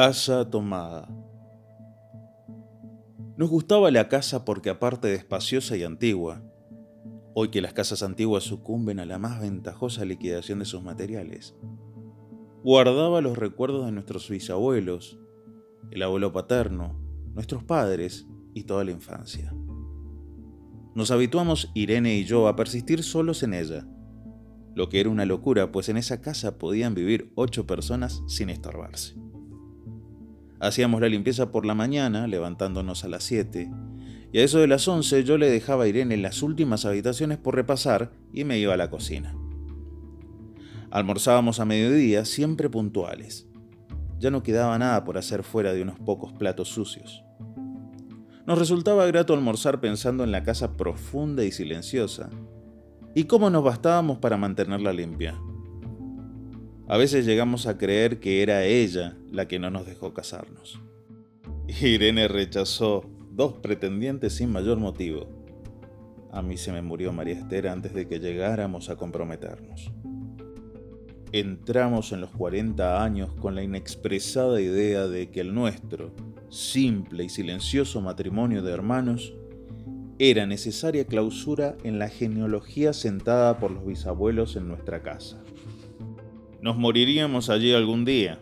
Casa tomada. Nos gustaba la casa porque aparte de espaciosa y antigua, hoy que las casas antiguas sucumben a la más ventajosa liquidación de sus materiales, guardaba los recuerdos de nuestros bisabuelos, el abuelo paterno, nuestros padres y toda la infancia. Nos habituamos Irene y yo a persistir solos en ella, lo que era una locura, pues en esa casa podían vivir ocho personas sin estorbarse. Hacíamos la limpieza por la mañana, levantándonos a las 7, y a eso de las 11 yo le dejaba a Irene en las últimas habitaciones por repasar y me iba a la cocina. Almorzábamos a mediodía, siempre puntuales. Ya no quedaba nada por hacer fuera de unos pocos platos sucios. Nos resultaba grato almorzar pensando en la casa profunda y silenciosa, y cómo nos bastábamos para mantenerla limpia. A veces llegamos a creer que era ella la que no nos dejó casarnos. Irene rechazó dos pretendientes sin mayor motivo. A mí se me murió María Esther antes de que llegáramos a comprometernos. Entramos en los 40 años con la inexpresada idea de que el nuestro, simple y silencioso matrimonio de hermanos, era necesaria clausura en la genealogía sentada por los bisabuelos en nuestra casa. Nos moriríamos allí algún día.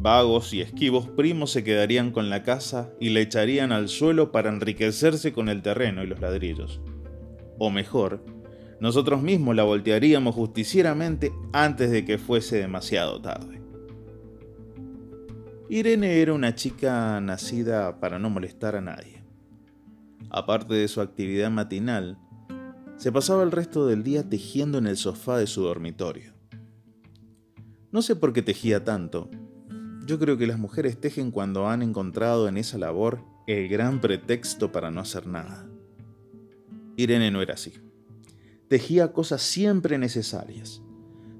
Vagos y esquivos primos se quedarían con la casa y la echarían al suelo para enriquecerse con el terreno y los ladrillos. O mejor, nosotros mismos la voltearíamos justicieramente antes de que fuese demasiado tarde. Irene era una chica nacida para no molestar a nadie. Aparte de su actividad matinal, se pasaba el resto del día tejiendo en el sofá de su dormitorio. No sé por qué tejía tanto. Yo creo que las mujeres tejen cuando han encontrado en esa labor el gran pretexto para no hacer nada. Irene no era así. Tejía cosas siempre necesarias.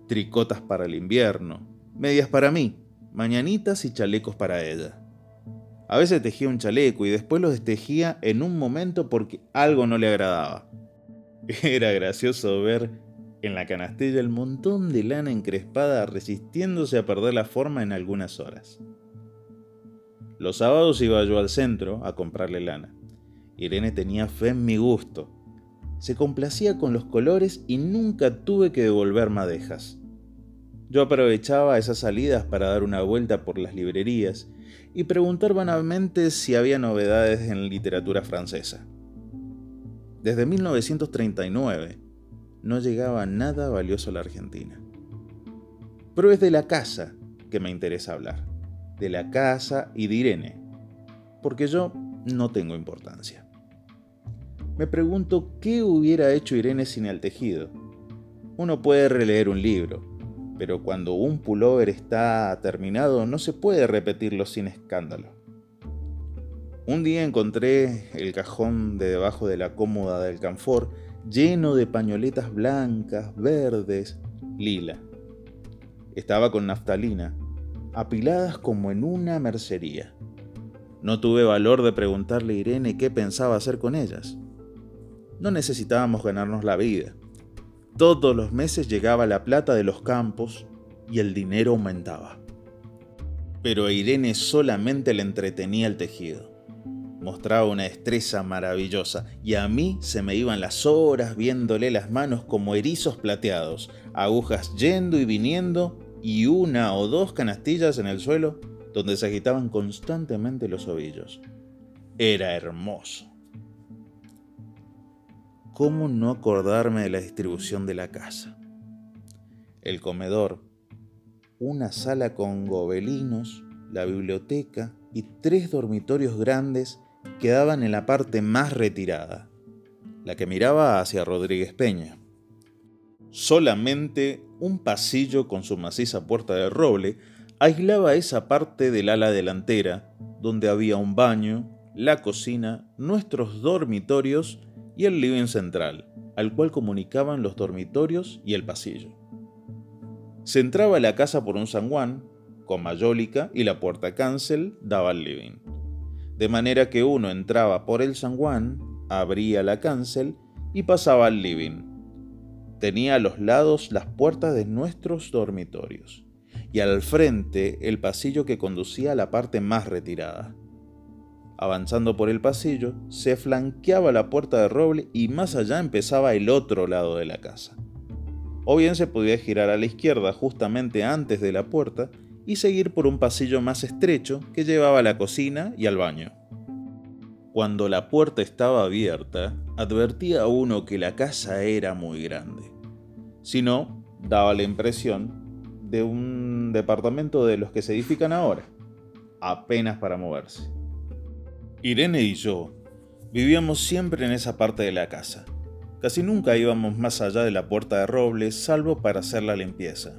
Tricotas para el invierno, medias para mí, mañanitas y chalecos para ella. A veces tejía un chaleco y después lo destejía en un momento porque algo no le agradaba. Era gracioso ver en la canastilla el montón de lana encrespada resistiéndose a perder la forma en algunas horas. Los sábados iba yo al centro a comprarle lana. Irene tenía fe en mi gusto. Se complacía con los colores y nunca tuve que devolver madejas. Yo aprovechaba esas salidas para dar una vuelta por las librerías y preguntar vanamente si había novedades en literatura francesa. Desde 1939, no llegaba nada valioso a la Argentina. Pero es de la casa que me interesa hablar, de la casa y de Irene, porque yo no tengo importancia. Me pregunto qué hubiera hecho Irene sin el tejido. Uno puede releer un libro, pero cuando un pullover está terminado no se puede repetirlo sin escándalo. Un día encontré el cajón de debajo de la cómoda del canfor lleno de pañoletas blancas, verdes, lila. Estaba con naftalina, apiladas como en una mercería. No tuve valor de preguntarle a Irene qué pensaba hacer con ellas. No necesitábamos ganarnos la vida. Todos los meses llegaba la plata de los campos y el dinero aumentaba. Pero a Irene solamente le entretenía el tejido mostraba una destreza maravillosa y a mí se me iban las horas viéndole las manos como erizos plateados, agujas yendo y viniendo y una o dos canastillas en el suelo donde se agitaban constantemente los ovillos. Era hermoso. ¿Cómo no acordarme de la distribución de la casa? El comedor, una sala con gobelinos, la biblioteca y tres dormitorios grandes quedaban en la parte más retirada, la que miraba hacia Rodríguez Peña. Solamente un pasillo con su maciza puerta de roble aislaba esa parte del ala delantera, donde había un baño, la cocina, nuestros dormitorios y el living central, al cual comunicaban los dormitorios y el pasillo. Se entraba a la casa por un sanguán, con mayólica y la puerta cancel daba al living de manera que uno entraba por el San Juan, abría la cancel y pasaba al living. Tenía a los lados las puertas de nuestros dormitorios, y al frente el pasillo que conducía a la parte más retirada. Avanzando por el pasillo, se flanqueaba la puerta de roble y más allá empezaba el otro lado de la casa. O bien se podía girar a la izquierda justamente antes de la puerta y seguir por un pasillo más estrecho que llevaba a la cocina y al baño. Cuando la puerta estaba abierta, advertía a uno que la casa era muy grande. Si no, daba la impresión de un departamento de los que se edifican ahora, apenas para moverse. Irene y yo vivíamos siempre en esa parte de la casa. Casi nunca íbamos más allá de la puerta de robles, salvo para hacer la limpieza.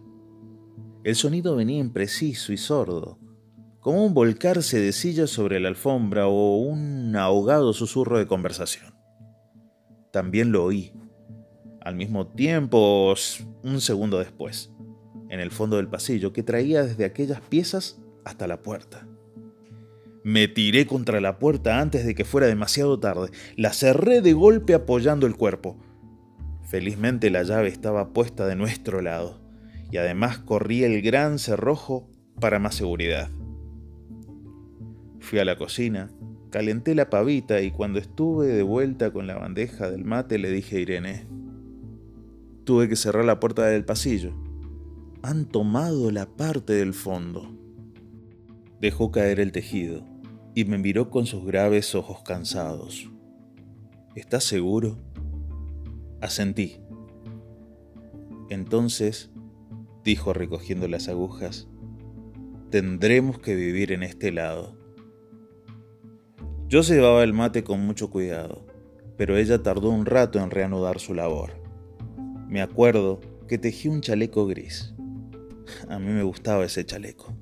El sonido venía impreciso y sordo, como un volcarse de sillas sobre la alfombra o un ahogado susurro de conversación. También lo oí, al mismo tiempo, un segundo después, en el fondo del pasillo que traía desde aquellas piezas hasta la puerta. Me tiré contra la puerta antes de que fuera demasiado tarde. La cerré de golpe apoyando el cuerpo. Felizmente la llave estaba puesta de nuestro lado y además corrí el gran cerrojo para más seguridad. Fui a la cocina, calenté la pavita y cuando estuve de vuelta con la bandeja del mate le dije a Irene, tuve que cerrar la puerta del pasillo. Han tomado la parte del fondo. Dejó caer el tejido y me miró con sus graves ojos cansados. ¿Estás seguro? Asentí. Entonces dijo recogiendo las agujas, tendremos que vivir en este lado. Yo llevaba el mate con mucho cuidado, pero ella tardó un rato en reanudar su labor. Me acuerdo que tejí un chaleco gris. A mí me gustaba ese chaleco.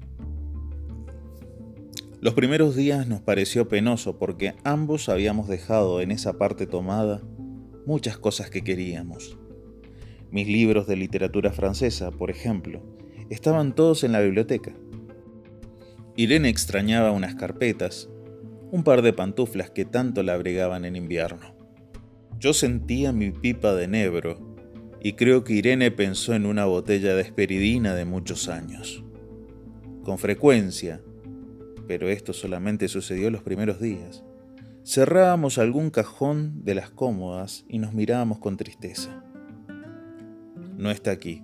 Los primeros días nos pareció penoso porque ambos habíamos dejado en esa parte tomada muchas cosas que queríamos. Mis libros de literatura francesa, por ejemplo, estaban todos en la biblioteca. Irene extrañaba unas carpetas, un par de pantuflas que tanto la abrigaban en invierno. Yo sentía mi pipa de nebro y creo que Irene pensó en una botella de esperidina de muchos años. Con frecuencia, pero esto solamente sucedió los primeros días, cerrábamos algún cajón de las cómodas y nos mirábamos con tristeza no está aquí.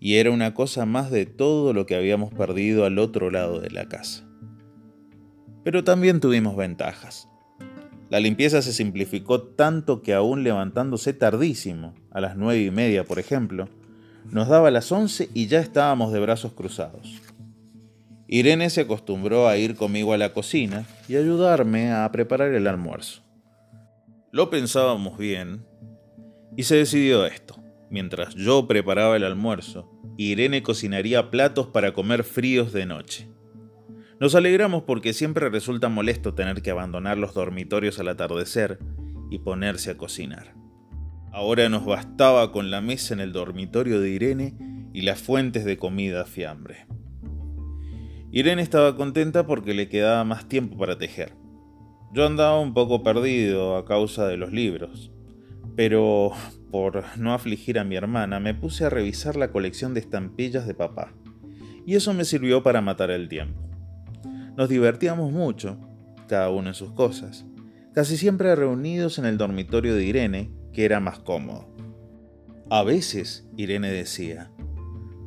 Y era una cosa más de todo lo que habíamos perdido al otro lado de la casa. Pero también tuvimos ventajas. La limpieza se simplificó tanto que aún levantándose tardísimo, a las nueve y media por ejemplo, nos daba las once y ya estábamos de brazos cruzados. Irene se acostumbró a ir conmigo a la cocina y ayudarme a preparar el almuerzo. Lo pensábamos bien y se decidió esto. Mientras yo preparaba el almuerzo, Irene cocinaría platos para comer fríos de noche. Nos alegramos porque siempre resulta molesto tener que abandonar los dormitorios al atardecer y ponerse a cocinar. Ahora nos bastaba con la mesa en el dormitorio de Irene y las fuentes de comida fiambre. Irene estaba contenta porque le quedaba más tiempo para tejer. Yo andaba un poco perdido a causa de los libros, pero por no afligir a mi hermana, me puse a revisar la colección de estampillas de papá, y eso me sirvió para matar el tiempo. Nos divertíamos mucho, cada uno en sus cosas, casi siempre reunidos en el dormitorio de Irene, que era más cómodo. A veces, Irene decía,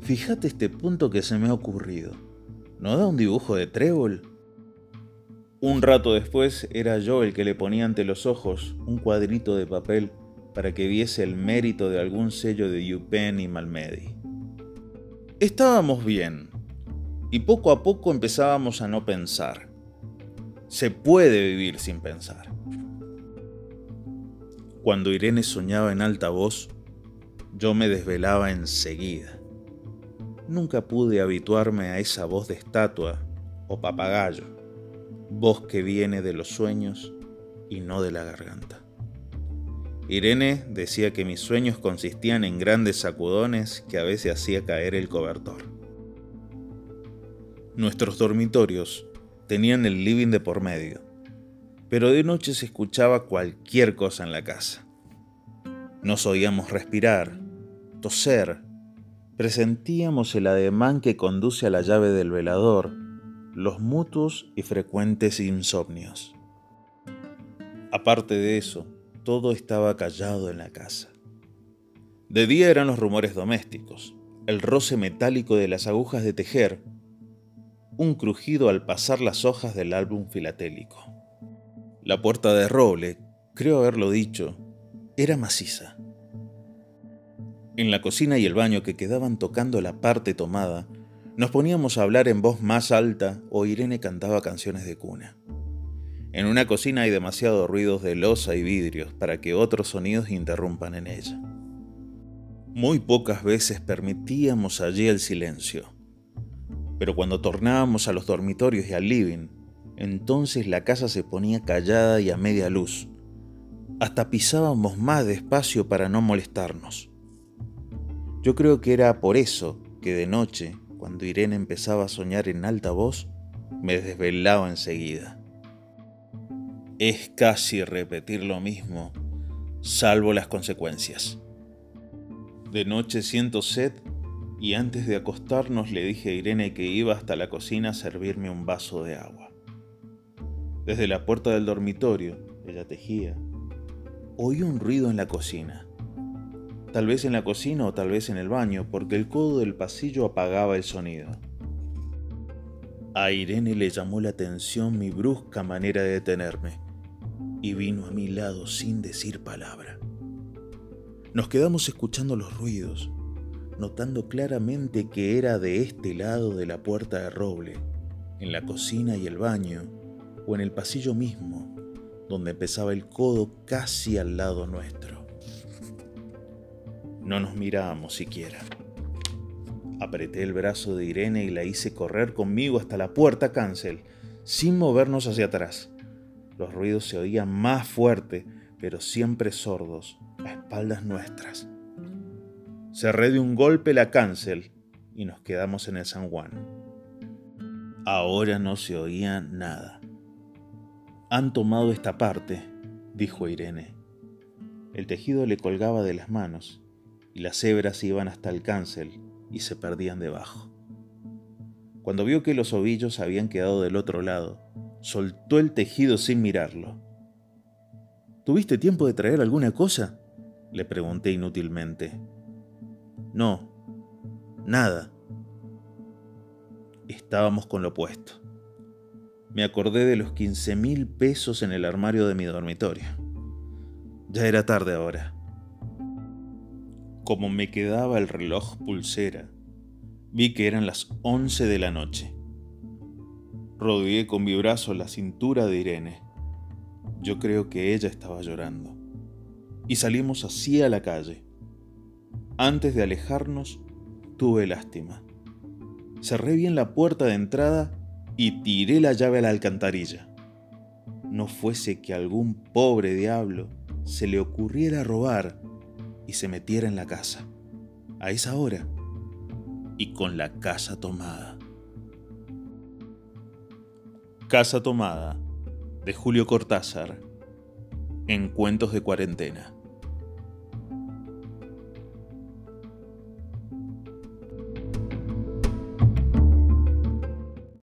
fíjate este punto que se me ha ocurrido. ¿No da un dibujo de trébol? Un rato después era yo el que le ponía ante los ojos un cuadrito de papel para que viese el mérito de algún sello de Yupen y Malmedy. Estábamos bien, y poco a poco empezábamos a no pensar. Se puede vivir sin pensar. Cuando Irene soñaba en alta voz, yo me desvelaba enseguida. Nunca pude habituarme a esa voz de estatua o papagayo, voz que viene de los sueños y no de la garganta. Irene decía que mis sueños consistían en grandes sacudones que a veces hacía caer el cobertor. Nuestros dormitorios tenían el living de por medio, pero de noche se escuchaba cualquier cosa en la casa. Nos oíamos respirar, toser, presentíamos el ademán que conduce a la llave del velador, los mutuos y frecuentes insomnios. Aparte de eso, todo estaba callado en la casa. De día eran los rumores domésticos, el roce metálico de las agujas de tejer, un crujido al pasar las hojas del álbum filatélico. La puerta de roble, creo haberlo dicho, era maciza. En la cocina y el baño que quedaban tocando la parte tomada, nos poníamos a hablar en voz más alta o Irene cantaba canciones de cuna. En una cocina hay demasiados ruidos de losa y vidrios para que otros sonidos interrumpan en ella. Muy pocas veces permitíamos allí el silencio, pero cuando tornábamos a los dormitorios y al living, entonces la casa se ponía callada y a media luz. Hasta pisábamos más despacio para no molestarnos. Yo creo que era por eso que de noche, cuando Irene empezaba a soñar en alta voz, me desvelaba enseguida. Es casi repetir lo mismo, salvo las consecuencias. De noche siento sed y antes de acostarnos le dije a Irene que iba hasta la cocina a servirme un vaso de agua. Desde la puerta del dormitorio, ella tejía, oí un ruido en la cocina. Tal vez en la cocina o tal vez en el baño, porque el codo del pasillo apagaba el sonido. A Irene le llamó la atención mi brusca manera de detenerme y vino a mi lado sin decir palabra. Nos quedamos escuchando los ruidos, notando claramente que era de este lado de la puerta de roble, en la cocina y el baño, o en el pasillo mismo, donde empezaba el codo casi al lado nuestro. No nos mirábamos siquiera. Apreté el brazo de Irene y la hice correr conmigo hasta la puerta cancel, sin movernos hacia atrás. Los ruidos se oían más fuerte, pero siempre sordos, a espaldas nuestras. Cerré de un golpe la cancel y nos quedamos en el San Juan. Ahora no se oía nada. Han tomado esta parte, dijo Irene. El tejido le colgaba de las manos y las hebras iban hasta el cancel y se perdían debajo. Cuando vio que los ovillos habían quedado del otro lado, soltó el tejido sin mirarlo. ¿Tuviste tiempo de traer alguna cosa? Le pregunté inútilmente. No, nada. Estábamos con lo opuesto. Me acordé de los 15 mil pesos en el armario de mi dormitorio. Ya era tarde ahora. Como me quedaba el reloj pulsera, vi que eran las once de la noche. Rodeé con mi brazo la cintura de Irene. Yo creo que ella estaba llorando. Y salimos así a la calle. Antes de alejarnos, tuve lástima. Cerré bien la puerta de entrada y tiré la llave a la alcantarilla. No fuese que algún pobre diablo se le ocurriera robar y se metiera en la casa, a esa hora, y con la casa tomada. Casa tomada, de Julio Cortázar, en Cuentos de Cuarentena.